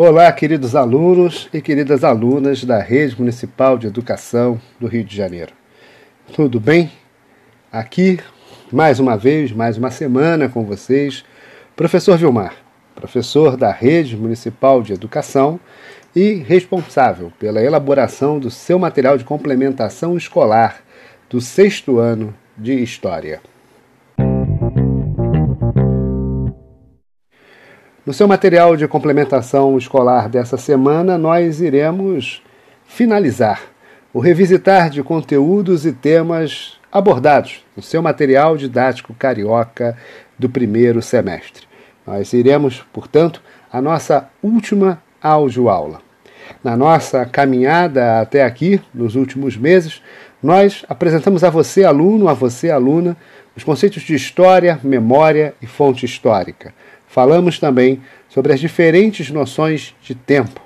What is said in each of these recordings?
Olá, queridos alunos e queridas alunas da Rede Municipal de Educação do Rio de Janeiro. Tudo bem? Aqui, mais uma vez, mais uma semana com vocês, professor Vilmar, professor da Rede Municipal de Educação e responsável pela elaboração do seu material de complementação escolar do sexto ano de História. No seu material de complementação escolar dessa semana, nós iremos finalizar o revisitar de conteúdos e temas abordados no seu material didático carioca do primeiro semestre. Nós iremos, portanto, a nossa última audioaula. Na nossa caminhada até aqui, nos últimos meses, nós apresentamos a você, aluno, a você, aluna, os conceitos de história, memória e fonte histórica Falamos também sobre as diferentes noções de tempo.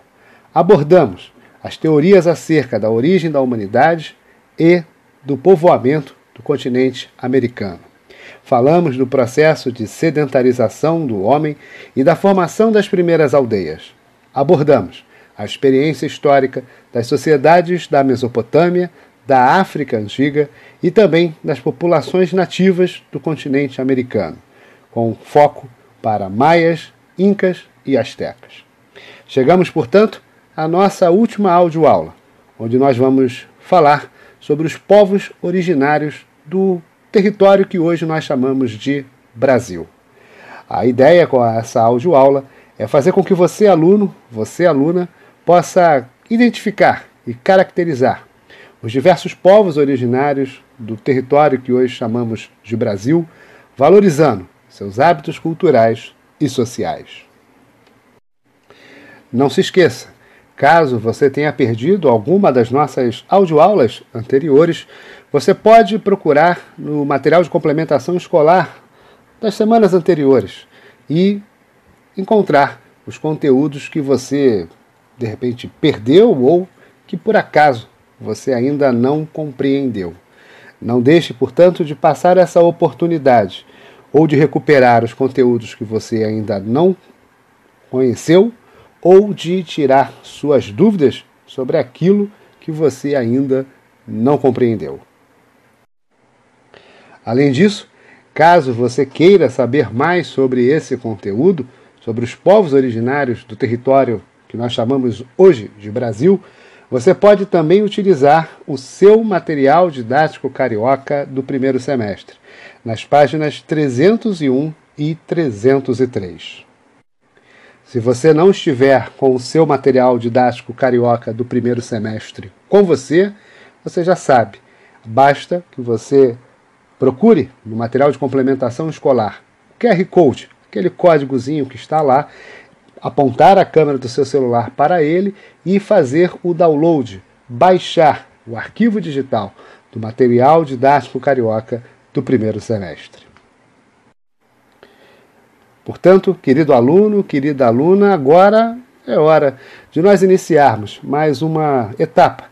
Abordamos as teorias acerca da origem da humanidade e do povoamento do continente americano. Falamos do processo de sedentarização do homem e da formação das primeiras aldeias. Abordamos a experiência histórica das sociedades da Mesopotâmia, da África Antiga e também das populações nativas do continente americano, com foco para maias, incas e astecas. Chegamos, portanto, à nossa última audioaula, onde nós vamos falar sobre os povos originários do território que hoje nós chamamos de Brasil. A ideia com essa audioaula é fazer com que você, aluno, você, aluna, possa identificar e caracterizar os diversos povos originários do território que hoje chamamos de Brasil, valorizando seus hábitos culturais e sociais. Não se esqueça, caso você tenha perdido alguma das nossas audioaulas anteriores, você pode procurar no material de complementação escolar das semanas anteriores e encontrar os conteúdos que você de repente perdeu ou que por acaso você ainda não compreendeu. Não deixe, portanto, de passar essa oportunidade ou de recuperar os conteúdos que você ainda não conheceu, ou de tirar suas dúvidas sobre aquilo que você ainda não compreendeu. Além disso, caso você queira saber mais sobre esse conteúdo, sobre os povos originários do território que nós chamamos hoje de Brasil, você pode também utilizar o seu material didático carioca do primeiro semestre nas páginas 301 e 303. Se você não estiver com o seu material didático carioca do primeiro semestre com você, você já sabe, basta que você procure no material de complementação escolar o QR Code, aquele códigozinho que está lá, apontar a câmera do seu celular para ele e fazer o download, baixar o arquivo digital do material didático carioca do primeiro semestre. Portanto, querido aluno, querida aluna, agora é hora de nós iniciarmos mais uma etapa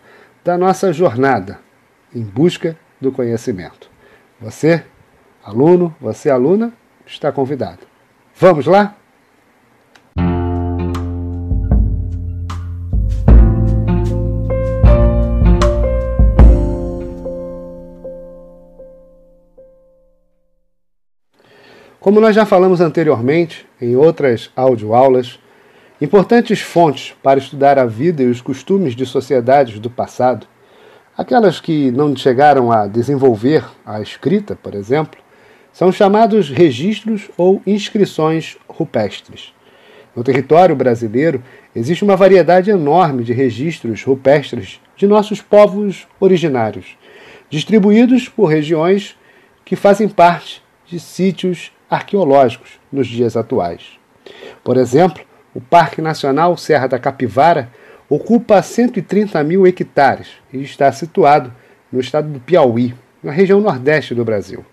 da nossa jornada em busca do conhecimento. Você, aluno, você, aluna, está convidado. Vamos lá? Como nós já falamos anteriormente em outras audioaulas, importantes fontes para estudar a vida e os costumes de sociedades do passado, aquelas que não chegaram a desenvolver a escrita, por exemplo, são chamados registros ou inscrições rupestres. No território brasileiro existe uma variedade enorme de registros rupestres de nossos povos originários, distribuídos por regiões que fazem parte de sítios arqueológicos nos dias atuais. Por exemplo, o Parque Nacional Serra da Capivara ocupa 130 mil hectares e está situado no estado do Piauí, na região nordeste do Brasil.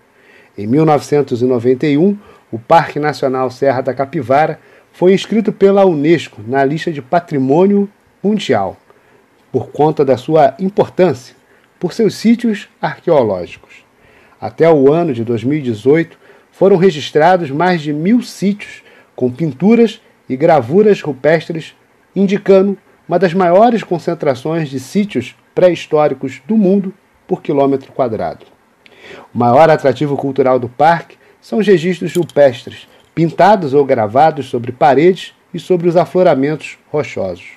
Em 1991, o Parque Nacional Serra da Capivara foi inscrito pela Unesco na lista de Patrimônio Mundial, por conta da sua importância por seus sítios arqueológicos. Até o ano de 2018, foram registrados mais de mil sítios com pinturas e gravuras rupestres indicando uma das maiores concentrações de sítios pré-históricos do mundo por quilômetro quadrado. O maior atrativo cultural do parque são os registros rupestres, pintados ou gravados sobre paredes e sobre os afloramentos rochosos.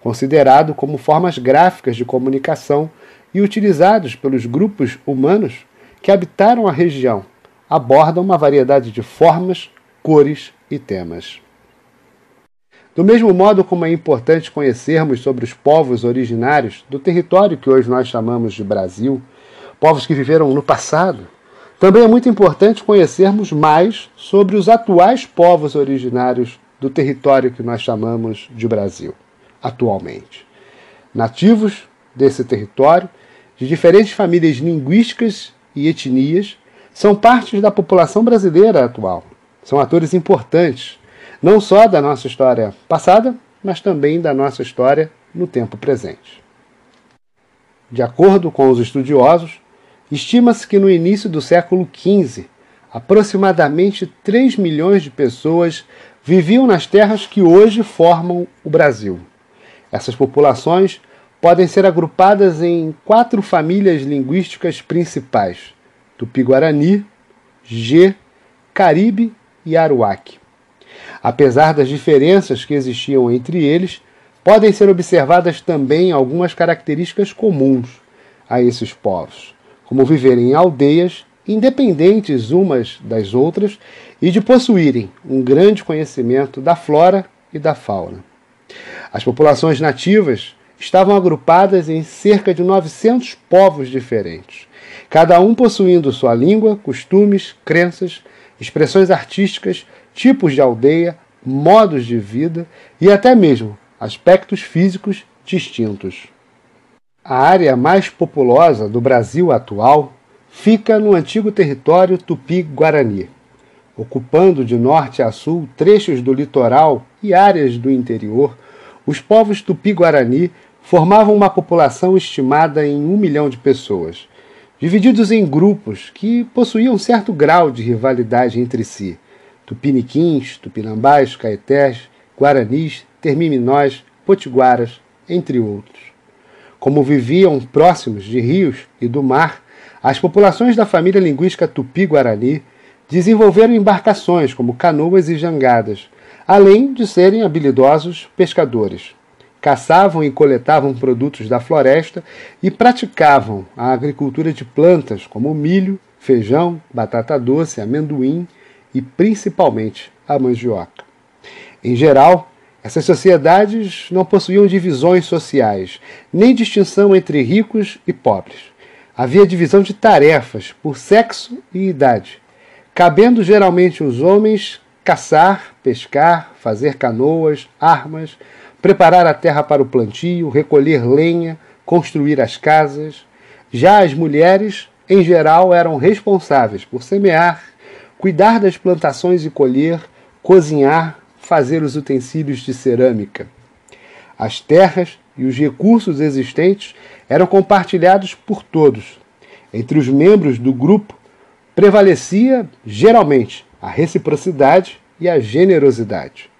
Considerado como formas gráficas de comunicação e utilizados pelos grupos humanos que habitaram a região, abordam uma variedade de formas, cores e temas. Do mesmo modo como é importante conhecermos sobre os povos originários do território que hoje nós chamamos de Brasil, povos que viveram no passado, também é muito importante conhecermos mais sobre os atuais povos originários do território que nós chamamos de Brasil, atualmente. Nativos desse território, de diferentes famílias linguísticas e etnias, são partes da população brasileira atual. São atores importantes não só da nossa história passada, mas também da nossa história no tempo presente. De acordo com os estudiosos, estima-se que no início do século XV, aproximadamente 3 milhões de pessoas viviam nas terras que hoje formam o Brasil. Essas populações podem ser agrupadas em quatro famílias linguísticas principais: Tupi-Guarani, G, Caribe e Aruac. Apesar das diferenças que existiam entre eles, podem ser observadas também algumas características comuns a esses povos, como viverem em aldeias independentes umas das outras e de possuírem um grande conhecimento da flora e da fauna. As populações nativas estavam agrupadas em cerca de 900 povos diferentes, cada um possuindo sua língua, costumes, crenças, expressões artísticas tipos de aldeia, modos de vida e até mesmo aspectos físicos distintos. A área mais populosa do Brasil atual fica no antigo território tupi-guarani, ocupando de norte a sul trechos do litoral e áreas do interior. Os povos tupi-guarani formavam uma população estimada em um milhão de pessoas, divididos em grupos que possuíam certo grau de rivalidade entre si tupiniquins, tupinambás, caetés, guaranis, termiminós, potiguaras, entre outros. Como viviam próximos de rios e do mar, as populações da família linguística tupi-guarani desenvolveram embarcações como canoas e jangadas, além de serem habilidosos pescadores. Caçavam e coletavam produtos da floresta e praticavam a agricultura de plantas como milho, feijão, batata doce, amendoim e principalmente a mandioca. Em geral, essas sociedades não possuíam divisões sociais, nem distinção entre ricos e pobres. Havia divisão de tarefas por sexo e idade, cabendo geralmente os homens caçar, pescar, fazer canoas, armas, preparar a terra para o plantio, recolher lenha, construir as casas. Já as mulheres, em geral, eram responsáveis por semear, cuidar das plantações e colher, cozinhar, fazer os utensílios de cerâmica. As terras e os recursos existentes eram compartilhados por todos. Entre os membros do grupo prevalecia, geralmente, a reciprocidade e a generosidade.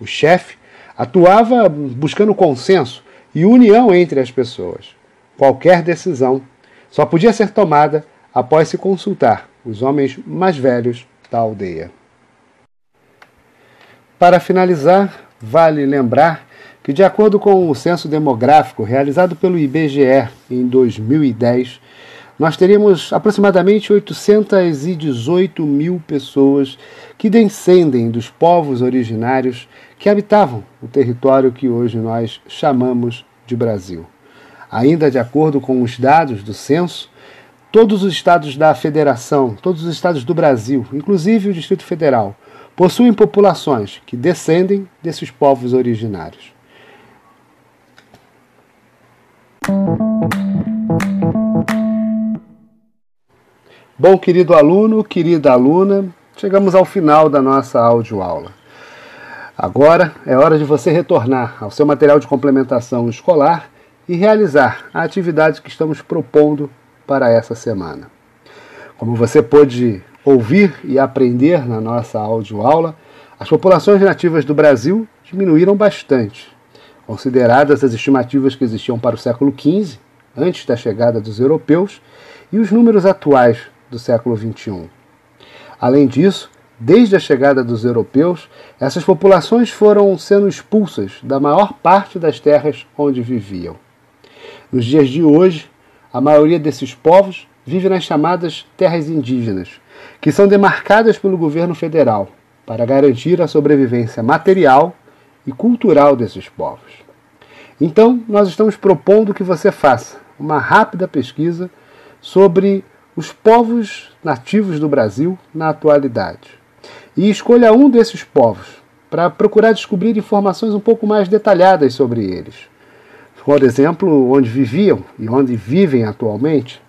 O chefe atuava buscando consenso e união entre as pessoas. Qualquer decisão só podia ser tomada após se consultar os homens mais velhos da aldeia. Para finalizar, vale lembrar que, de acordo com o censo demográfico realizado pelo IBGE em 2010, nós teríamos aproximadamente 818 mil pessoas que descendem dos povos originários que habitavam o território que hoje nós chamamos de Brasil. Ainda de acordo com os dados do censo, Todos os estados da federação, todos os estados do Brasil, inclusive o Distrito Federal, possuem populações que descendem desses povos originários. Bom, querido aluno, querida aluna, chegamos ao final da nossa audioaula. Agora é hora de você retornar ao seu material de complementação escolar e realizar a atividade que estamos propondo para essa semana. Como você pôde ouvir e aprender na nossa audioaula, as populações nativas do Brasil diminuíram bastante. consideradas as estimativas que existiam para o século XV, antes da chegada dos europeus, e os números atuais do século XXI. Além disso, desde a chegada dos europeus, essas populações foram sendo expulsas da maior parte das terras onde viviam. Nos dias de hoje, a maioria desses povos vive nas chamadas terras indígenas, que são demarcadas pelo governo federal para garantir a sobrevivência material e cultural desses povos. Então, nós estamos propondo que você faça uma rápida pesquisa sobre os povos nativos do Brasil na atualidade. E escolha um desses povos para procurar descobrir informações um pouco mais detalhadas sobre eles. Por exemplo, onde viviam e onde vivem atualmente,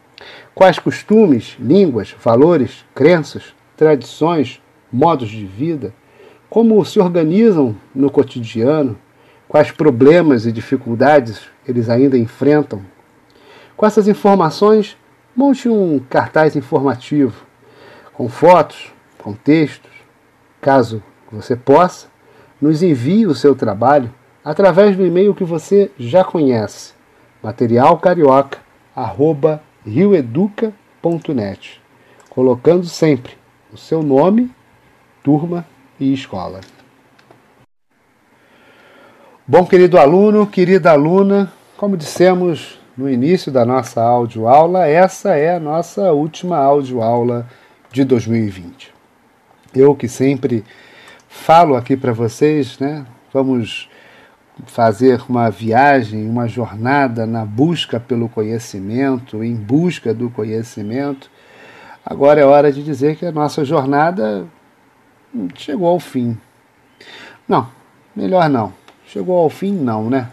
quais costumes, línguas, valores, crenças, tradições, modos de vida, como se organizam no cotidiano, quais problemas e dificuldades eles ainda enfrentam. Com essas informações, monte um cartaz informativo com fotos, com textos. Caso você possa, nos envie o seu trabalho através do e-mail que você já conhece, materialcarioca@rioeduca.net, colocando sempre o seu nome, turma e escola. Bom, querido aluno, querida aluna, como dissemos no início da nossa audioaula, essa é a nossa última audioaula de 2020. Eu que sempre falo aqui para vocês, né? Vamos fazer uma viagem, uma jornada na busca pelo conhecimento, em busca do conhecimento. Agora é hora de dizer que a nossa jornada chegou ao fim. Não, melhor não. Chegou ao fim, não, né?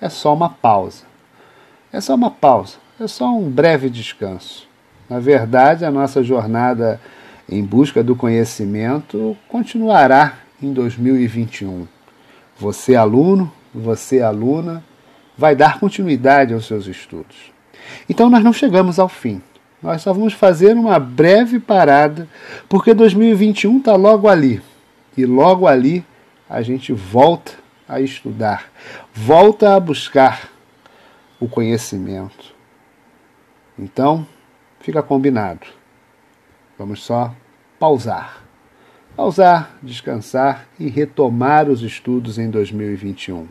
É só uma pausa. É só uma pausa, é só um breve descanso. Na verdade, a nossa jornada em busca do conhecimento continuará em 2021. Você, aluno, você, aluna, vai dar continuidade aos seus estudos. Então, nós não chegamos ao fim. Nós só vamos fazer uma breve parada, porque 2021 está logo ali. E logo ali a gente volta a estudar, volta a buscar o conhecimento. Então, fica combinado. Vamos só pausar. Pausar, descansar e retomar os estudos em 2021.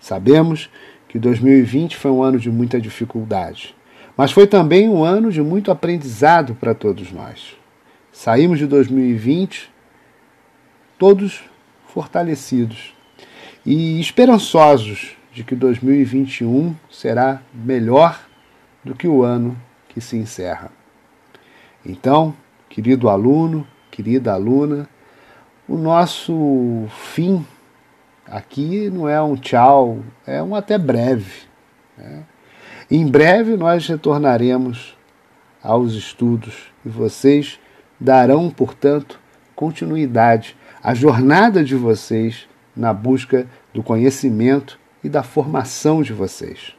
Sabemos que 2020 foi um ano de muita dificuldade mas foi também um ano de muito aprendizado para todos nós. Saímos de 2020 todos fortalecidos e esperançosos de que 2021 será melhor do que o ano que se encerra. Então, querido aluno, querida aluna, o nosso fim aqui não é um tchau, é um até breve. Né? Em breve nós retornaremos aos estudos e vocês darão, portanto, continuidade à jornada de vocês na busca do conhecimento e da formação de vocês.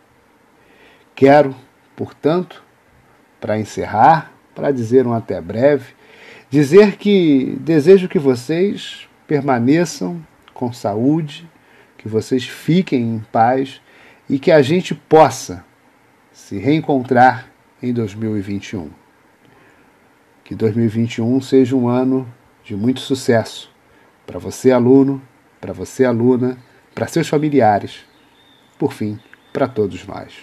Quero, portanto, para encerrar, para dizer um até breve, dizer que desejo que vocês permaneçam com saúde, que vocês fiquem em paz e que a gente possa se reencontrar em 2021. Que 2021 seja um ano de muito sucesso para você, aluno, para você, aluna, para seus familiares, por fim, para todos nós.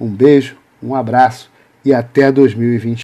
Um beijo, um abraço e até 2021.